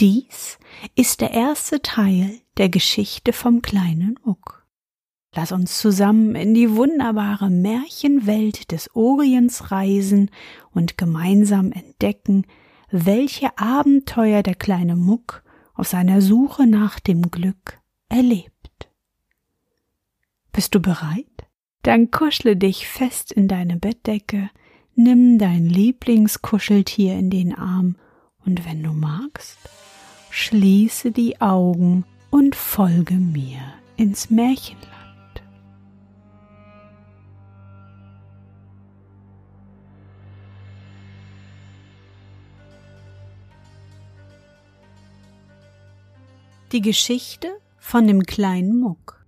Dies ist der erste Teil der Geschichte vom kleinen Muck. Lass uns zusammen in die wunderbare Märchenwelt des Orients reisen und gemeinsam entdecken, welche Abenteuer der kleine Muck auf seiner Suche nach dem Glück erlebt. Bist du bereit? Dann kuschle dich fest in deine Bettdecke, nimm dein Lieblingskuscheltier in den Arm und wenn du magst, schließe die Augen und folge mir ins Märchenland. Die Geschichte von dem kleinen Muck.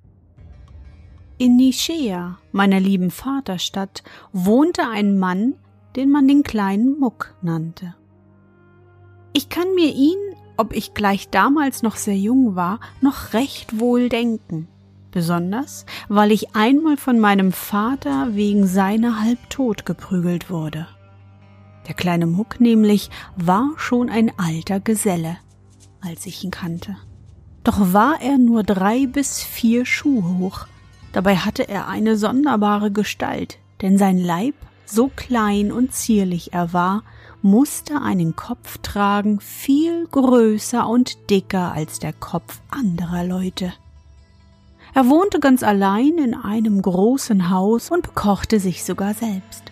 In Nischea, meiner lieben Vaterstadt, wohnte ein Mann, den man den kleinen Muck nannte. Ich kann mir ihn ob ich gleich damals noch sehr jung war, noch recht wohl denken. Besonders, weil ich einmal von meinem Vater wegen seiner halbtot geprügelt wurde. Der kleine Muck nämlich war schon ein alter Geselle, als ich ihn kannte. Doch war er nur drei bis vier Schuh hoch. Dabei hatte er eine sonderbare Gestalt, denn sein Leib, so klein und zierlich er war, musste einen Kopf tragen viel größer und dicker als der Kopf anderer Leute. Er wohnte ganz allein in einem großen Haus und bekochte sich sogar selbst.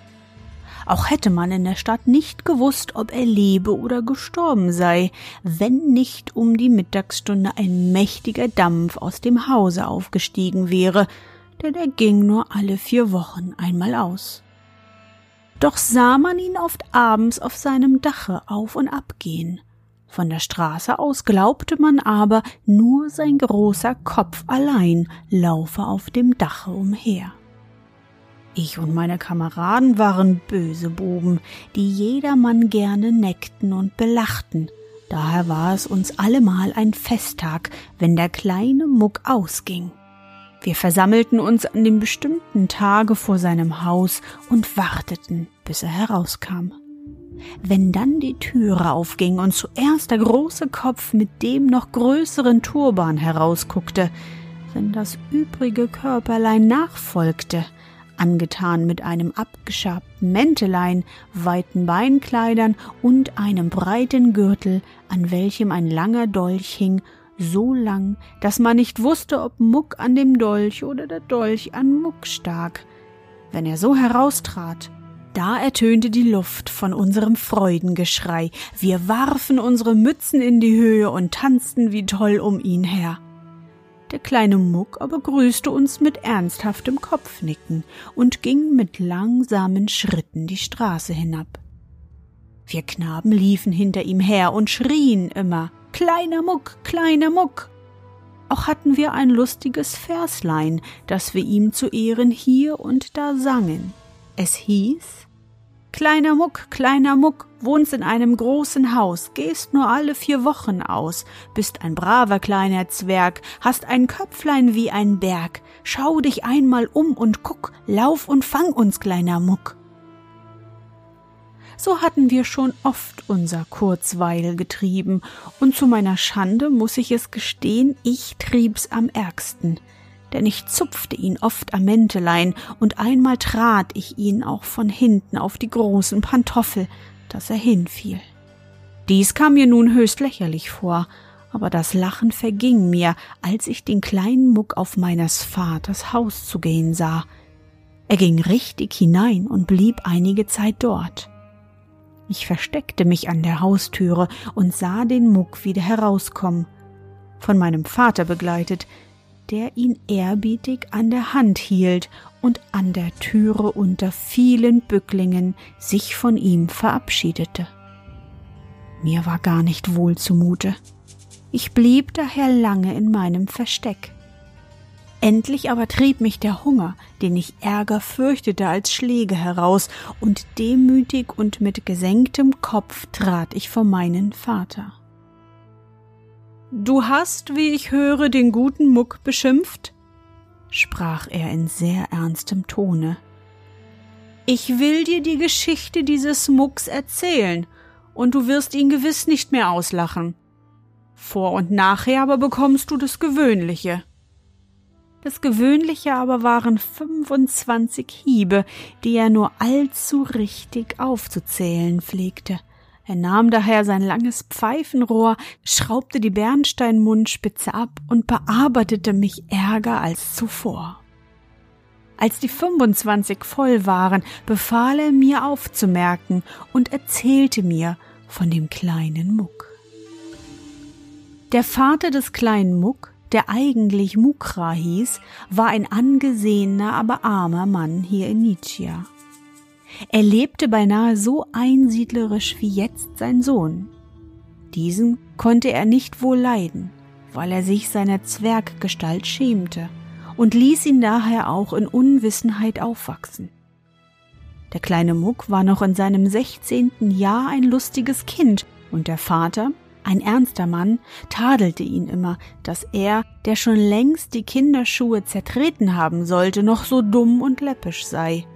Auch hätte man in der Stadt nicht gewusst, ob er lebe oder gestorben sei, wenn nicht um die Mittagsstunde ein mächtiger Dampf aus dem Hause aufgestiegen wäre, denn er ging nur alle vier Wochen einmal aus doch sah man ihn oft abends auf seinem Dache auf und ab gehen. Von der Straße aus glaubte man aber, nur sein großer Kopf allein laufe auf dem Dache umher. Ich und meine Kameraden waren böse Buben, die jedermann gerne neckten und belachten. Daher war es uns allemal ein Festtag, wenn der kleine Muck ausging. Wir versammelten uns an dem bestimmten Tage vor seinem Haus und warteten, bis er herauskam. Wenn dann die Türe aufging und zuerst der große Kopf mit dem noch größeren Turban herausguckte, wenn das übrige Körperlein nachfolgte, angetan mit einem abgeschabten Mäntelein, weiten Beinkleidern und einem breiten Gürtel, an welchem ein langer Dolch hing so lang, dass man nicht wusste, ob Muck an dem Dolch oder der Dolch an Muck stak. Wenn er so heraustrat, da ertönte die Luft von unserem Freudengeschrei. Wir warfen unsere Mützen in die Höhe und tanzten wie toll um ihn her. Der kleine Muck aber grüßte uns mit ernsthaftem Kopfnicken und ging mit langsamen Schritten die Straße hinab. Wir Knaben liefen hinter ihm her und schrien immer Kleiner Muck, kleiner Muck. Auch hatten wir ein lustiges Verslein, das wir ihm zu Ehren hier und da sangen. Es hieß Kleiner Muck, kleiner Muck, wohnst in einem großen Haus, gehst nur alle vier Wochen aus, bist ein braver kleiner Zwerg, hast ein Köpflein wie ein Berg, schau dich einmal um und guck, lauf und fang uns, kleiner Muck so hatten wir schon oft unser Kurzweil getrieben, und zu meiner Schande muss ich es gestehen, ich trieb's am ärgsten, denn ich zupfte ihn oft am Mäntelein, und einmal trat ich ihn auch von hinten auf die großen Pantoffel, dass er hinfiel. Dies kam mir nun höchst lächerlich vor, aber das Lachen verging mir, als ich den kleinen Muck auf meines Vaters Haus zu gehen sah. Er ging richtig hinein und blieb einige Zeit dort. Ich versteckte mich an der Haustüre und sah den Muck wieder herauskommen, von meinem Vater begleitet, der ihn ehrbietig an der Hand hielt und an der Türe unter vielen Bücklingen sich von ihm verabschiedete. Mir war gar nicht wohl zumute. Ich blieb daher lange in meinem Versteck. Endlich aber trieb mich der Hunger, den ich ärger fürchtete als Schläge heraus, und demütig und mit gesenktem Kopf trat ich vor meinen Vater. Du hast, wie ich höre, den guten Muck beschimpft? sprach er in sehr ernstem Tone. Ich will dir die Geschichte dieses Mucks erzählen, und du wirst ihn gewiss nicht mehr auslachen. Vor und nachher aber bekommst du das Gewöhnliche. Das Gewöhnliche aber waren 25 Hiebe, die er nur allzu richtig aufzuzählen pflegte. Er nahm daher sein langes Pfeifenrohr, schraubte die Bernsteinmundspitze ab und bearbeitete mich ärger als zuvor. Als die 25 voll waren, befahl er mir aufzumerken und erzählte mir von dem kleinen Muck. Der Vater des kleinen Muck, der eigentlich Mukra hieß, war ein angesehener, aber armer Mann hier in Nietzsche. Er lebte beinahe so einsiedlerisch wie jetzt sein Sohn. Diesen konnte er nicht wohl leiden, weil er sich seiner Zwerggestalt schämte und ließ ihn daher auch in Unwissenheit aufwachsen. Der kleine Muck war noch in seinem sechzehnten Jahr ein lustiges Kind, und der Vater, ein ernster Mann, tadelte ihn immer, dass er, der schon längst die Kinderschuhe zertreten haben sollte, noch so dumm und läppisch sei.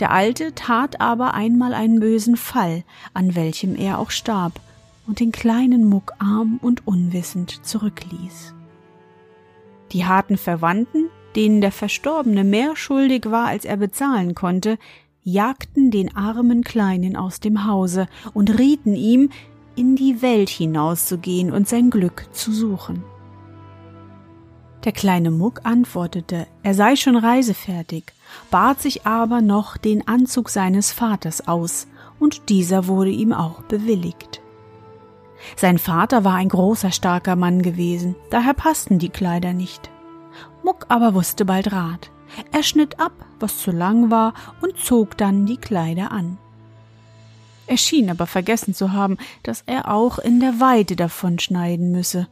Der Alte tat aber einmal einen bösen Fall, an welchem er auch starb und den kleinen Muck arm und unwissend zurückließ. Die harten Verwandten, denen der Verstorbene mehr schuldig war, als er bezahlen konnte, jagten den armen Kleinen aus dem Hause und rieten ihm, in die Welt hinauszugehen und sein Glück zu suchen. Der kleine Muck antwortete, er sei schon reisefertig, bat sich aber noch den Anzug seines Vaters aus, und dieser wurde ihm auch bewilligt. Sein Vater war ein großer, starker Mann gewesen, daher passten die Kleider nicht. Muck aber wusste bald Rat. Er schnitt ab, was zu lang war, und zog dann die Kleider an. Er schien aber vergessen zu haben, dass er auch in der Weite davon schneiden müsse,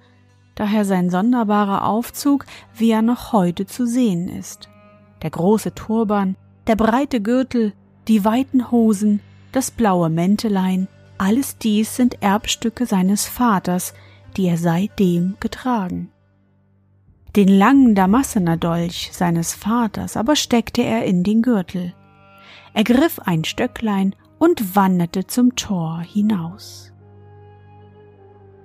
daher sein sonderbarer Aufzug, wie er noch heute zu sehen ist der große Turban, der breite Gürtel, die weiten Hosen, das blaue Mäntelein, alles dies sind Erbstücke seines Vaters, die er seitdem getragen. Den langen Damassener Dolch seines Vaters aber steckte er in den Gürtel. Er griff ein Stöcklein und wanderte zum Tor hinaus.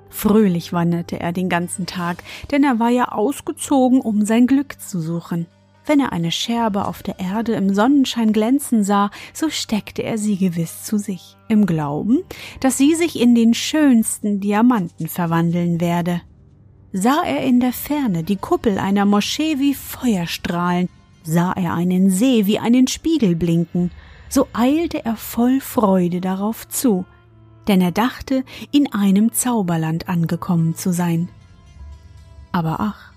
Fröhlich wanderte er den ganzen Tag, denn er war ja ausgezogen, um sein Glück zu suchen. Wenn er eine Scherbe auf der Erde im Sonnenschein glänzen sah, so steckte er sie gewiss zu sich, im Glauben, dass sie sich in den schönsten Diamanten verwandeln werde. Sah er in der Ferne die Kuppel einer Moschee wie Feuerstrahlen, sah er einen See wie einen Spiegel blinken, so eilte er voll Freude darauf zu, denn er dachte, in einem Zauberland angekommen zu sein. Aber ach,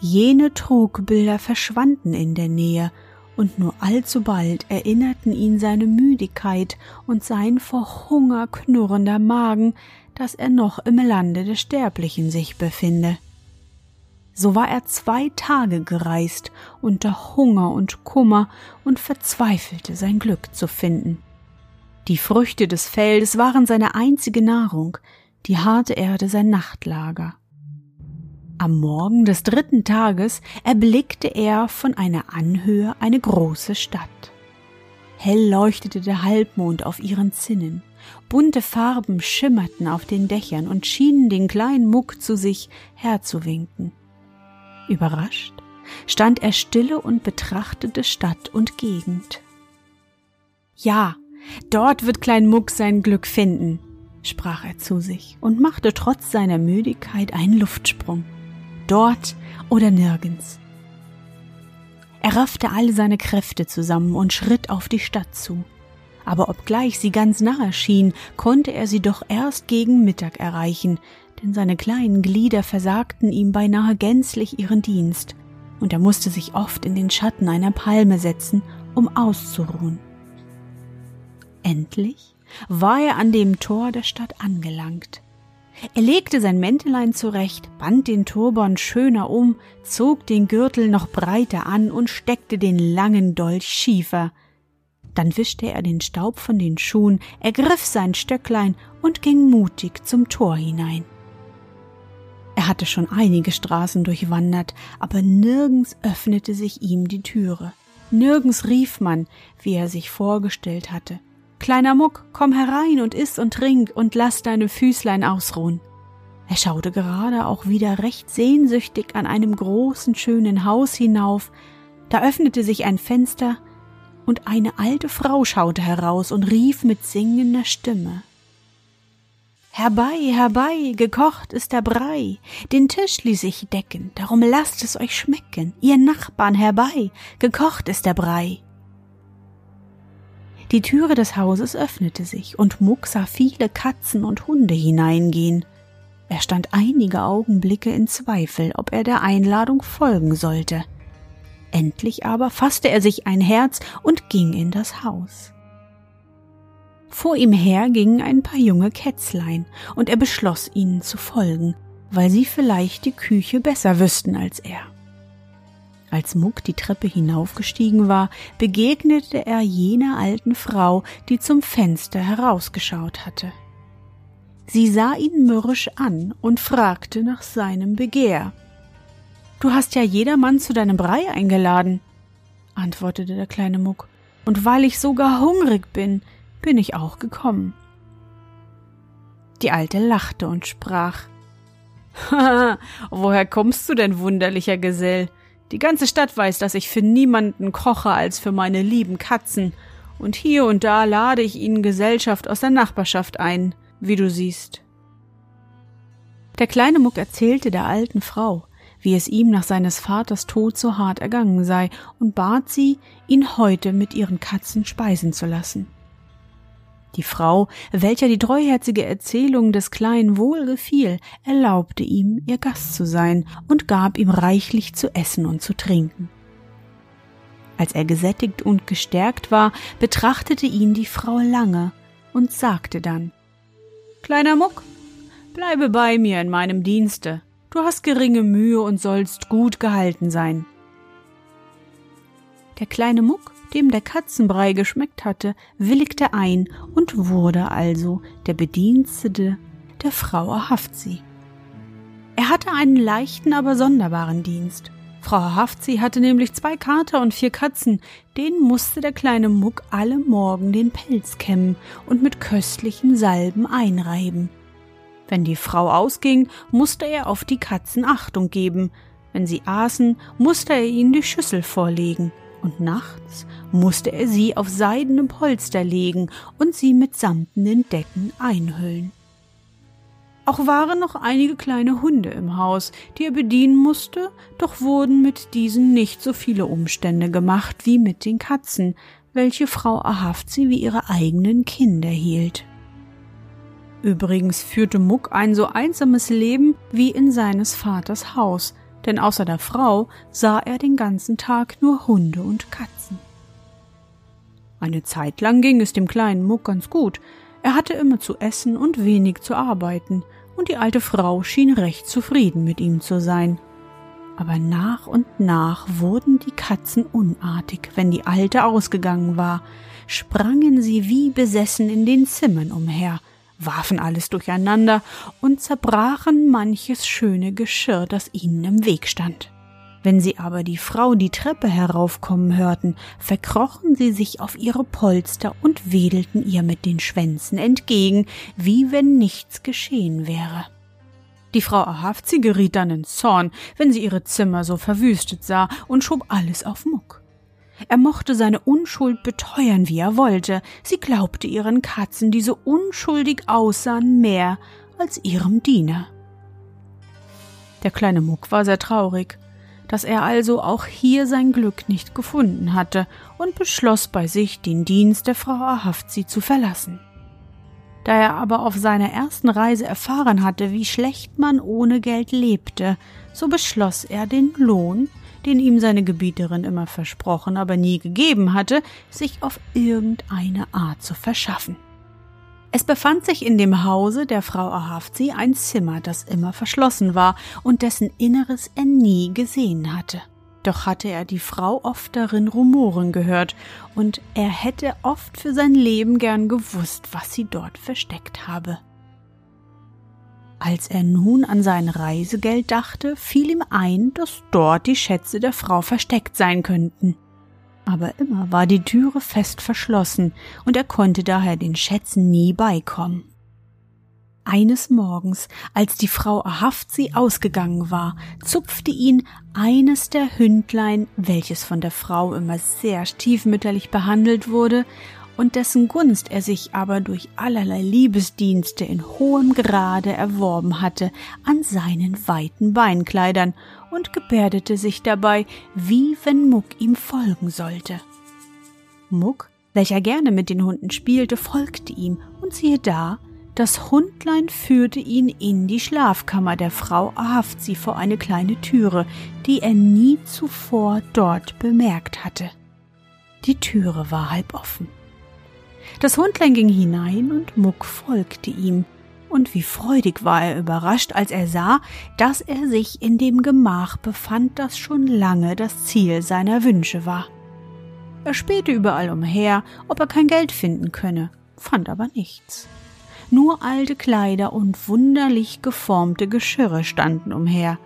Jene Trugbilder verschwanden in der Nähe, und nur allzubald erinnerten ihn seine Müdigkeit und sein vor Hunger knurrender Magen, dass er noch im Lande des Sterblichen sich befinde. So war er zwei Tage gereist unter Hunger und Kummer und verzweifelte sein Glück zu finden. Die Früchte des Feldes waren seine einzige Nahrung, die harte Erde sein Nachtlager. Am Morgen des dritten Tages erblickte er von einer Anhöhe eine große Stadt. Hell leuchtete der Halbmond auf ihren Zinnen, bunte Farben schimmerten auf den Dächern und schienen den kleinen Muck zu sich herzuwinken. Überrascht stand er stille und betrachtete Stadt und Gegend. Ja, dort wird Klein Muck sein Glück finden, sprach er zu sich und machte trotz seiner Müdigkeit einen Luftsprung dort oder nirgends. Er raffte alle seine Kräfte zusammen und schritt auf die Stadt zu. Aber obgleich sie ganz nahe schien, konnte er sie doch erst gegen Mittag erreichen, denn seine kleinen Glieder versagten ihm beinahe gänzlich ihren Dienst, und er musste sich oft in den Schatten einer Palme setzen, um auszuruhen. Endlich war er an dem Tor der Stadt angelangt. Er legte sein Mäntelein zurecht, band den Turban schöner um, zog den Gürtel noch breiter an und steckte den langen Dolch schiefer. Dann wischte er den Staub von den Schuhen, ergriff sein Stöcklein und ging mutig zum Tor hinein. Er hatte schon einige Straßen durchwandert, aber nirgends öffnete sich ihm die Türe. Nirgends rief man, wie er sich vorgestellt hatte. Kleiner Muck, komm herein und iss und trink und lass deine Füßlein ausruhen. Er schaute gerade auch wieder recht sehnsüchtig an einem großen, schönen Haus hinauf. Da öffnete sich ein Fenster, und eine alte Frau schaute heraus und rief mit singender Stimme Herbei, herbei, gekocht ist der Brei, den Tisch ließ ich decken, darum lasst es euch schmecken, ihr Nachbarn herbei, gekocht ist der Brei. Die Türe des Hauses öffnete sich, und Muck sah viele Katzen und Hunde hineingehen. Er stand einige Augenblicke in Zweifel, ob er der Einladung folgen sollte. Endlich aber fasste er sich ein Herz und ging in das Haus. Vor ihm her gingen ein paar junge Kätzlein, und er beschloss, ihnen zu folgen, weil sie vielleicht die Küche besser wüssten als er. Als Muck die Treppe hinaufgestiegen war, begegnete er jener alten Frau, die zum Fenster herausgeschaut hatte. Sie sah ihn mürrisch an und fragte nach seinem Begehr. Du hast ja jedermann zu deinem Brei eingeladen, antwortete der kleine Muck, und weil ich sogar hungrig bin, bin ich auch gekommen. Die Alte lachte und sprach Haha, woher kommst du denn, wunderlicher Gesell? Die ganze Stadt weiß, dass ich für niemanden koche als für meine lieben Katzen, und hier und da lade ich ihnen Gesellschaft aus der Nachbarschaft ein, wie du siehst. Der kleine Muck erzählte der alten Frau, wie es ihm nach seines Vaters Tod so hart ergangen sei, und bat sie, ihn heute mit ihren Katzen speisen zu lassen. Die Frau, welcher die treuherzige Erzählung des Kleinen wohl gefiel, erlaubte ihm, ihr Gast zu sein und gab ihm reichlich zu essen und zu trinken. Als er gesättigt und gestärkt war, betrachtete ihn die Frau lange und sagte dann Kleiner Muck, bleibe bei mir in meinem Dienste, du hast geringe Mühe und sollst gut gehalten sein. Der kleine Muck dem der Katzenbrei geschmeckt hatte, willigte ein und wurde also der Bedienstete der Frau Ahavzi. Er hatte einen leichten, aber sonderbaren Dienst. Frau Ahavzi hatte nämlich zwei Kater und vier Katzen, denen musste der kleine Muck alle Morgen den Pelz kämmen und mit köstlichen Salben einreiben. Wenn die Frau ausging, musste er auf die Katzen Achtung geben, wenn sie aßen, musste er ihnen die Schüssel vorlegen und nachts musste er sie auf seidene Polster legen und sie mit samtenen Decken einhüllen. Auch waren noch einige kleine Hunde im Haus, die er bedienen musste, doch wurden mit diesen nicht so viele Umstände gemacht wie mit den Katzen, welche Frau Ahavzi wie ihre eigenen Kinder hielt. Übrigens führte Muck ein so einsames Leben wie in seines Vaters Haus, denn außer der Frau sah er den ganzen Tag nur Hunde und Katzen. Eine Zeit lang ging es dem kleinen Muck ganz gut. Er hatte immer zu essen und wenig zu arbeiten, und die alte Frau schien recht zufrieden mit ihm zu sein. Aber nach und nach wurden die Katzen unartig, wenn die Alte ausgegangen war, sprangen sie wie besessen in den Zimmern umher, warfen alles durcheinander und zerbrachen manches schöne Geschirr, das ihnen im Weg stand. Wenn sie aber die Frau die Treppe heraufkommen hörten, verkrochen sie sich auf ihre Polster und wedelten ihr mit den Schwänzen entgegen, wie wenn nichts geschehen wäre. Die Frau Ahavzi geriet dann in Zorn, wenn sie ihre Zimmer so verwüstet sah, und schob alles auf Muck. Er mochte seine Unschuld beteuern, wie er wollte. Sie glaubte ihren Katzen, die so unschuldig aussahen, mehr als ihrem Diener. Der kleine Muck war sehr traurig, dass er also auch hier sein Glück nicht gefunden hatte und beschloss bei sich, den Dienst der Frau Ahavzi zu verlassen. Da er aber auf seiner ersten Reise erfahren hatte, wie schlecht man ohne Geld lebte, so beschloss er den Lohn, den ihm seine Gebieterin immer versprochen, aber nie gegeben hatte, sich auf irgendeine Art zu verschaffen. Es befand sich in dem Hause der Frau Ahavzi ein Zimmer, das immer verschlossen war und dessen Inneres er nie gesehen hatte. Doch hatte er die Frau oft darin rumoren gehört, und er hätte oft für sein Leben gern gewusst, was sie dort versteckt habe. Als er nun an sein Reisegeld dachte, fiel ihm ein, dass dort die Schätze der Frau versteckt sein könnten aber immer war die Türe fest verschlossen und er konnte daher den Schätzen nie beikommen. Eines Morgens, als die Frau Ahavzi ausgegangen war, zupfte ihn eines der Hündlein, welches von der Frau immer sehr stiefmütterlich behandelt wurde und dessen Gunst er sich aber durch allerlei Liebesdienste in hohem Grade erworben hatte, an seinen weiten Beinkleidern und gebärdete sich dabei, wie wenn Muck ihm folgen sollte. Muck, welcher gerne mit den Hunden spielte, folgte ihm, und siehe da, das Hundlein führte ihn in die Schlafkammer der Frau Ahavzi vor eine kleine Türe, die er nie zuvor dort bemerkt hatte. Die Türe war halb offen. Das Hundlein ging hinein und Muck folgte ihm, und wie freudig war er überrascht, als er sah, dass er sich in dem Gemach befand, das schon lange das Ziel seiner Wünsche war. Er spähte überall umher, ob er kein Geld finden könne, fand aber nichts. Nur alte Kleider und wunderlich geformte Geschirre standen umher.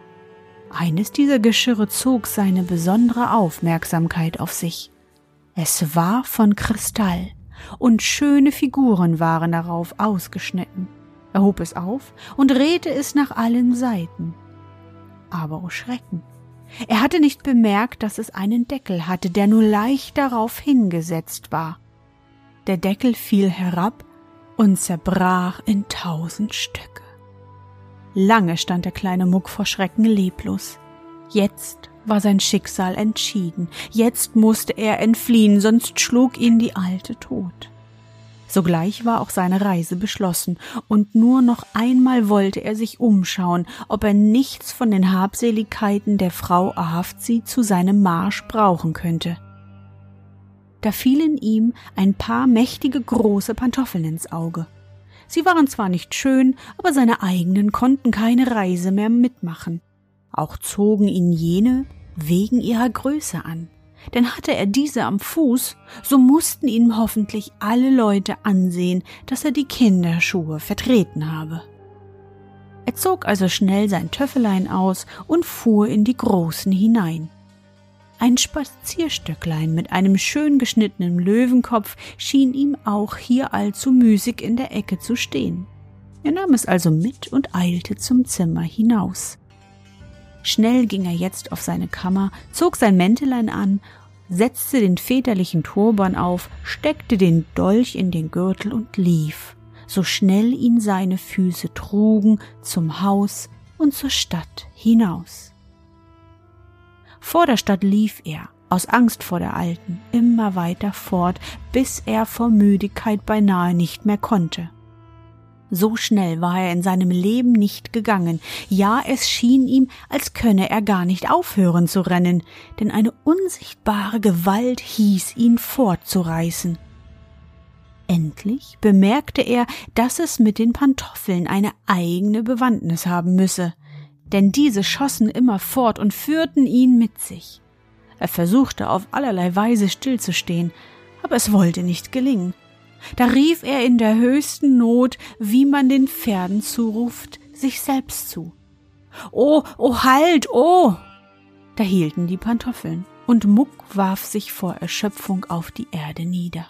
Eines dieser Geschirre zog seine besondere Aufmerksamkeit auf sich. Es war von Kristall, und schöne Figuren waren darauf ausgeschnitten. Er hob es auf und drehte es nach allen Seiten. Aber oh Schrecken! Er hatte nicht bemerkt, dass es einen Deckel hatte, der nur leicht darauf hingesetzt war. Der Deckel fiel herab und zerbrach in tausend Stücke. Lange stand der kleine Muck vor Schrecken leblos. Jetzt war sein Schicksal entschieden. Jetzt musste er entfliehen, sonst schlug ihn die alte tot. Sogleich war auch seine Reise beschlossen, und nur noch einmal wollte er sich umschauen, ob er nichts von den Habseligkeiten der Frau Ahavzi zu seinem Marsch brauchen könnte. Da fielen ihm ein paar mächtige große Pantoffeln ins Auge. Sie waren zwar nicht schön, aber seine eigenen konnten keine Reise mehr mitmachen. Auch zogen ihn jene wegen ihrer Größe an denn hatte er diese am Fuß, so mussten ihm hoffentlich alle Leute ansehen, dass er die Kinderschuhe vertreten habe. Er zog also schnell sein Töffelein aus und fuhr in die großen hinein. Ein Spazierstöcklein mit einem schön geschnittenen Löwenkopf schien ihm auch hier allzu müßig in der Ecke zu stehen. Er nahm es also mit und eilte zum Zimmer hinaus. Schnell ging er jetzt auf seine Kammer, zog sein Mäntelein an, setzte den väterlichen Turban auf, steckte den Dolch in den Gürtel und lief, so schnell ihn seine Füße trugen, zum Haus und zur Stadt hinaus. Vor der Stadt lief er, aus Angst vor der Alten, immer weiter fort, bis er vor Müdigkeit beinahe nicht mehr konnte. So schnell war er in seinem Leben nicht gegangen, ja es schien ihm, als könne er gar nicht aufhören zu rennen, denn eine unsichtbare Gewalt hieß ihn fortzureißen. Endlich bemerkte er, dass es mit den Pantoffeln eine eigene Bewandtnis haben müsse, denn diese schossen immer fort und führten ihn mit sich. Er versuchte auf allerlei Weise stillzustehen, aber es wollte nicht gelingen. Da rief er in der höchsten Not, wie man den Pferden zuruft, sich selbst zu. Oh, oh, halt, oh! Da hielten die Pantoffeln, und Muck warf sich vor Erschöpfung auf die Erde nieder.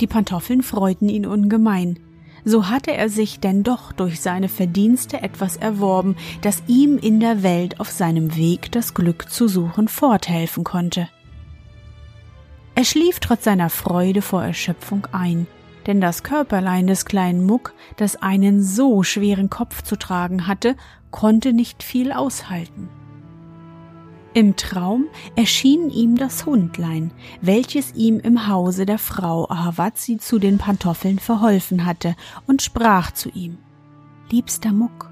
Die Pantoffeln freuten ihn ungemein. So hatte er sich denn doch durch seine Verdienste etwas erworben, das ihm in der Welt auf seinem Weg das Glück zu suchen forthelfen konnte. Er schlief trotz seiner Freude vor Erschöpfung ein, denn das Körperlein des kleinen Muck, das einen so schweren Kopf zu tragen hatte, konnte nicht viel aushalten. Im Traum erschien ihm das Hundlein, welches ihm im Hause der Frau Ahawatzi zu den Pantoffeln verholfen hatte, und sprach zu ihm Liebster Muck,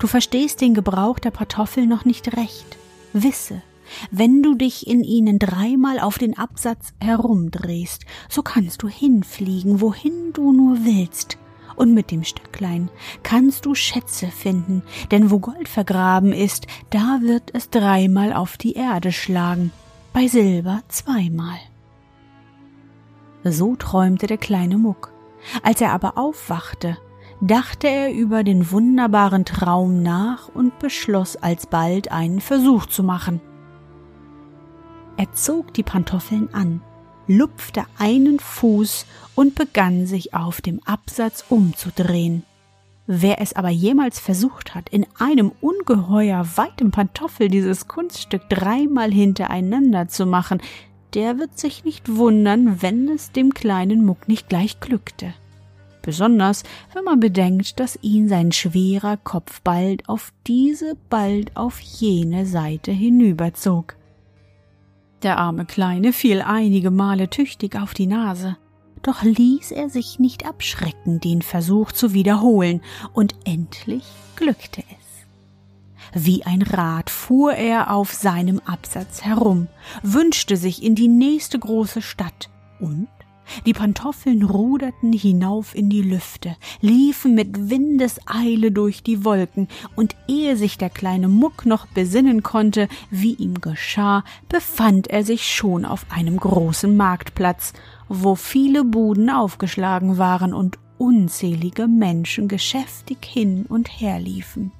du verstehst den Gebrauch der Pantoffeln noch nicht recht. Wisse, Wenn du dich in ihnen dreimal auf den Absatz herumdrehst, so kannst du hinfliegen, wohin du nur willst. Und mit dem Stöcklein kannst du Schätze finden, denn wo Gold vergraben ist, da wird es dreimal auf die Erde schlagen, bei Silber zweimal. So träumte der kleine Muck. Als er aber aufwachte, dachte er über den wunderbaren Traum nach und beschloss alsbald einen Versuch zu machen. Er zog die Pantoffeln an, lupfte einen Fuß und begann sich auf dem Absatz umzudrehen. Wer es aber jemals versucht hat, in einem ungeheuer weiten Pantoffel dieses Kunststück dreimal hintereinander zu machen, der wird sich nicht wundern, wenn es dem kleinen Muck nicht gleich glückte besonders wenn man bedenkt, dass ihn sein schwerer Kopf bald auf diese, bald auf jene Seite hinüberzog. Der arme Kleine fiel einige Male tüchtig auf die Nase, doch ließ er sich nicht abschrecken, den Versuch zu wiederholen, und endlich glückte es. Wie ein Rad fuhr er auf seinem Absatz herum, wünschte sich in die nächste große Stadt und die Pantoffeln ruderten hinauf in die Lüfte, liefen mit Windeseile durch die Wolken, und ehe sich der kleine Muck noch besinnen konnte, wie ihm geschah, befand er sich schon auf einem großen Marktplatz, wo viele Buden aufgeschlagen waren und unzählige Menschen geschäftig hin und her liefen.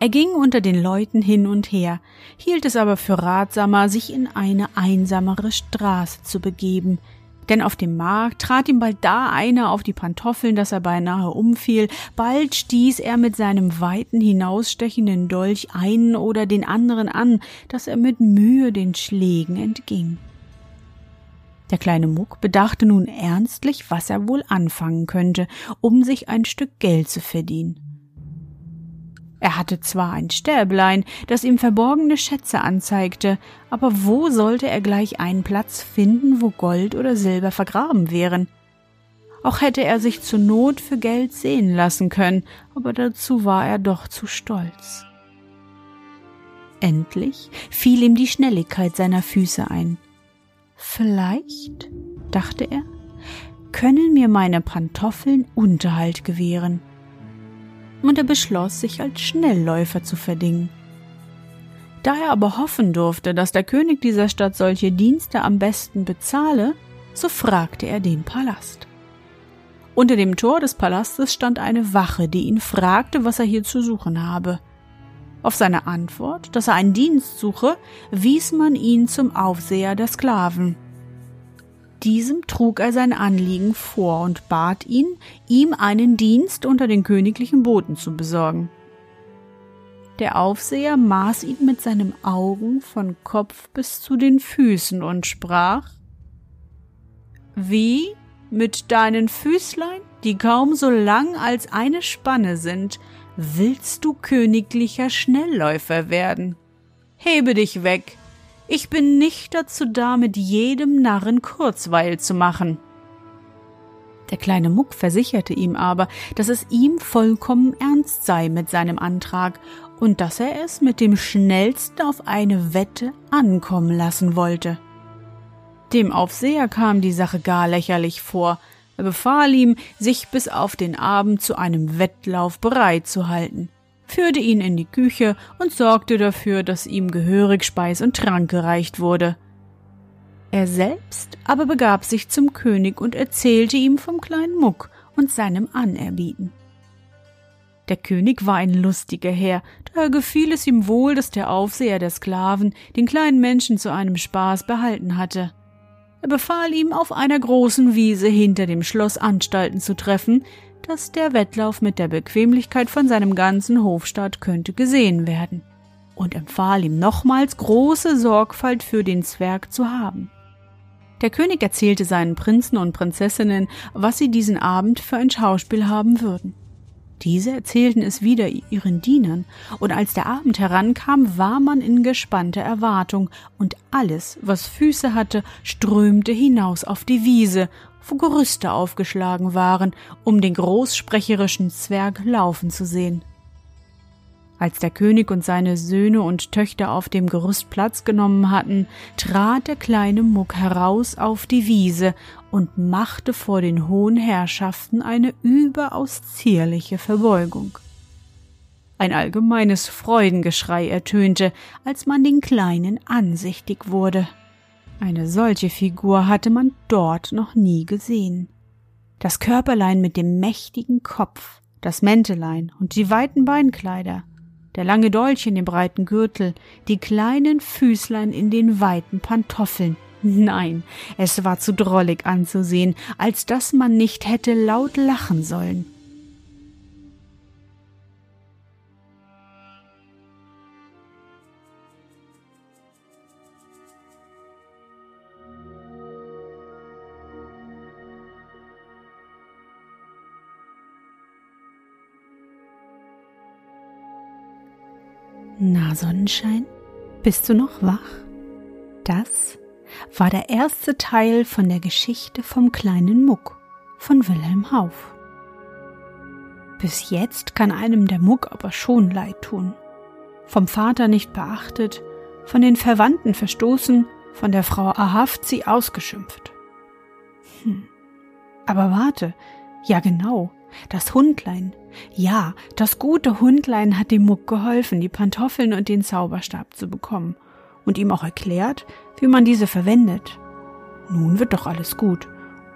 Er ging unter den Leuten hin und her, hielt es aber für ratsamer, sich in eine einsamere Straße zu begeben, denn auf dem Markt trat ihm bald da einer auf die Pantoffeln, dass er beinahe umfiel, bald stieß er mit seinem weiten hinausstechenden Dolch einen oder den anderen an, dass er mit Mühe den Schlägen entging. Der kleine Muck bedachte nun ernstlich, was er wohl anfangen könnte, um sich ein Stück Geld zu verdienen. Er hatte zwar ein Stäblein, das ihm verborgene Schätze anzeigte, aber wo sollte er gleich einen Platz finden, wo Gold oder Silber vergraben wären? Auch hätte er sich zur Not für Geld sehen lassen können, aber dazu war er doch zu stolz. Endlich fiel ihm die Schnelligkeit seiner Füße ein. Vielleicht, dachte er, können mir meine Pantoffeln Unterhalt gewähren und er beschloss, sich als Schnellläufer zu verdingen. Da er aber hoffen durfte, dass der König dieser Stadt solche Dienste am besten bezahle, so fragte er den Palast. Unter dem Tor des Palastes stand eine Wache, die ihn fragte, was er hier zu suchen habe. Auf seine Antwort, dass er einen Dienst suche, wies man ihn zum Aufseher der Sklaven. Diesem trug er sein Anliegen vor und bat ihn, ihm einen Dienst unter den königlichen Boten zu besorgen. Der Aufseher maß ihn mit seinem Augen von Kopf bis zu den Füßen und sprach Wie mit deinen Füßlein, die kaum so lang als eine Spanne sind, willst du königlicher Schnellläufer werden? Hebe dich weg, ich bin nicht dazu da, mit jedem Narren Kurzweil zu machen. Der kleine Muck versicherte ihm aber, dass es ihm vollkommen ernst sei mit seinem Antrag und dass er es mit dem schnellsten auf eine Wette ankommen lassen wollte. Dem Aufseher kam die Sache gar lächerlich vor. Er befahl ihm, sich bis auf den Abend zu einem Wettlauf bereit zu halten führte ihn in die Küche und sorgte dafür, dass ihm gehörig Speis und Trank gereicht wurde. Er selbst aber begab sich zum König und erzählte ihm vom kleinen Muck und seinem Anerbieten. Der König war ein lustiger Herr, daher gefiel es ihm wohl, dass der Aufseher der Sklaven den kleinen Menschen zu einem Spaß behalten hatte. Er befahl ihm, auf einer großen Wiese hinter dem Schloss Anstalten zu treffen, dass der Wettlauf mit der Bequemlichkeit von seinem ganzen Hofstaat könnte gesehen werden, und empfahl ihm nochmals große Sorgfalt für den Zwerg zu haben. Der König erzählte seinen Prinzen und Prinzessinnen, was sie diesen Abend für ein Schauspiel haben würden. Diese erzählten es wieder ihren Dienern, und als der Abend herankam, war man in gespannter Erwartung, und alles, was Füße hatte, strömte hinaus auf die Wiese, wo Gerüste aufgeschlagen waren, um den großsprecherischen Zwerg laufen zu sehen. Als der König und seine Söhne und Töchter auf dem Gerüst Platz genommen hatten, trat der kleine Muck heraus auf die Wiese und machte vor den hohen Herrschaften eine überaus zierliche Verbeugung. Ein allgemeines Freudengeschrei ertönte, als man den Kleinen ansichtig wurde. Eine solche Figur hatte man dort noch nie gesehen. Das Körperlein mit dem mächtigen Kopf, das Mäntelein und die weiten Beinkleider, der lange Dolch in dem breiten Gürtel, die kleinen Füßlein in den weiten Pantoffeln. Nein, es war zu drollig anzusehen, als dass man nicht hätte laut lachen sollen. Na, Sonnenschein, bist du noch wach? Das war der erste Teil von der Geschichte vom kleinen Muck von Wilhelm Hauff. Bis jetzt kann einem der Muck aber schon leid tun. Vom Vater nicht beachtet, von den Verwandten verstoßen, von der Frau Ahavzi ausgeschimpft. Hm. Aber warte, ja genau, das Hundlein, ja, das gute Hundlein hat dem Muck geholfen, die Pantoffeln und den Zauberstab zu bekommen und ihm auch erklärt, wie man diese verwendet. Nun wird doch alles gut,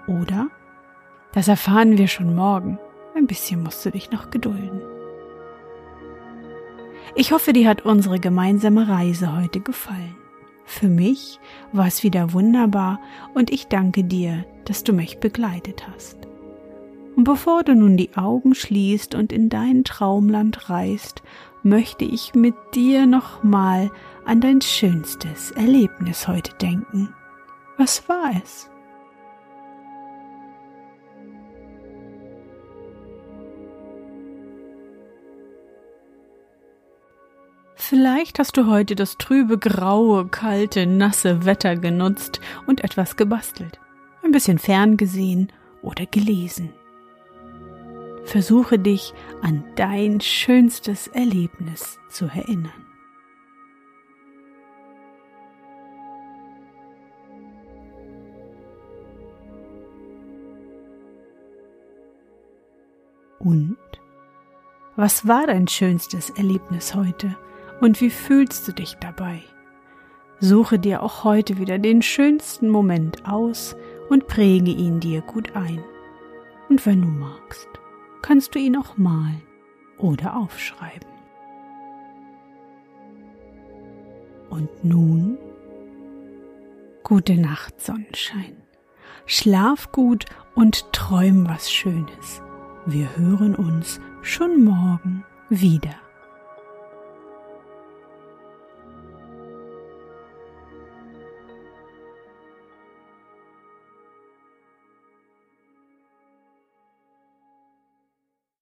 oder? Das erfahren wir schon morgen. Ein bisschen musst du dich noch gedulden. Ich hoffe, dir hat unsere gemeinsame Reise heute gefallen. Für mich war es wieder wunderbar und ich danke dir, dass du mich begleitet hast. Und bevor du nun die Augen schließt und in dein Traumland reist, möchte ich mit dir nochmal an dein schönstes Erlebnis heute denken. Was war es? Vielleicht hast du heute das trübe, graue, kalte, nasse Wetter genutzt und etwas gebastelt, ein bisschen ferngesehen oder gelesen. Versuche dich an dein schönstes Erlebnis zu erinnern. Und? Was war dein schönstes Erlebnis heute und wie fühlst du dich dabei? Suche dir auch heute wieder den schönsten Moment aus und präge ihn dir gut ein. Und wenn du magst, kannst du ihn auch malen oder aufschreiben. Und nun gute Nacht, Sonnenschein. Schlaf gut und träum was Schönes. Wir hören uns schon morgen wieder.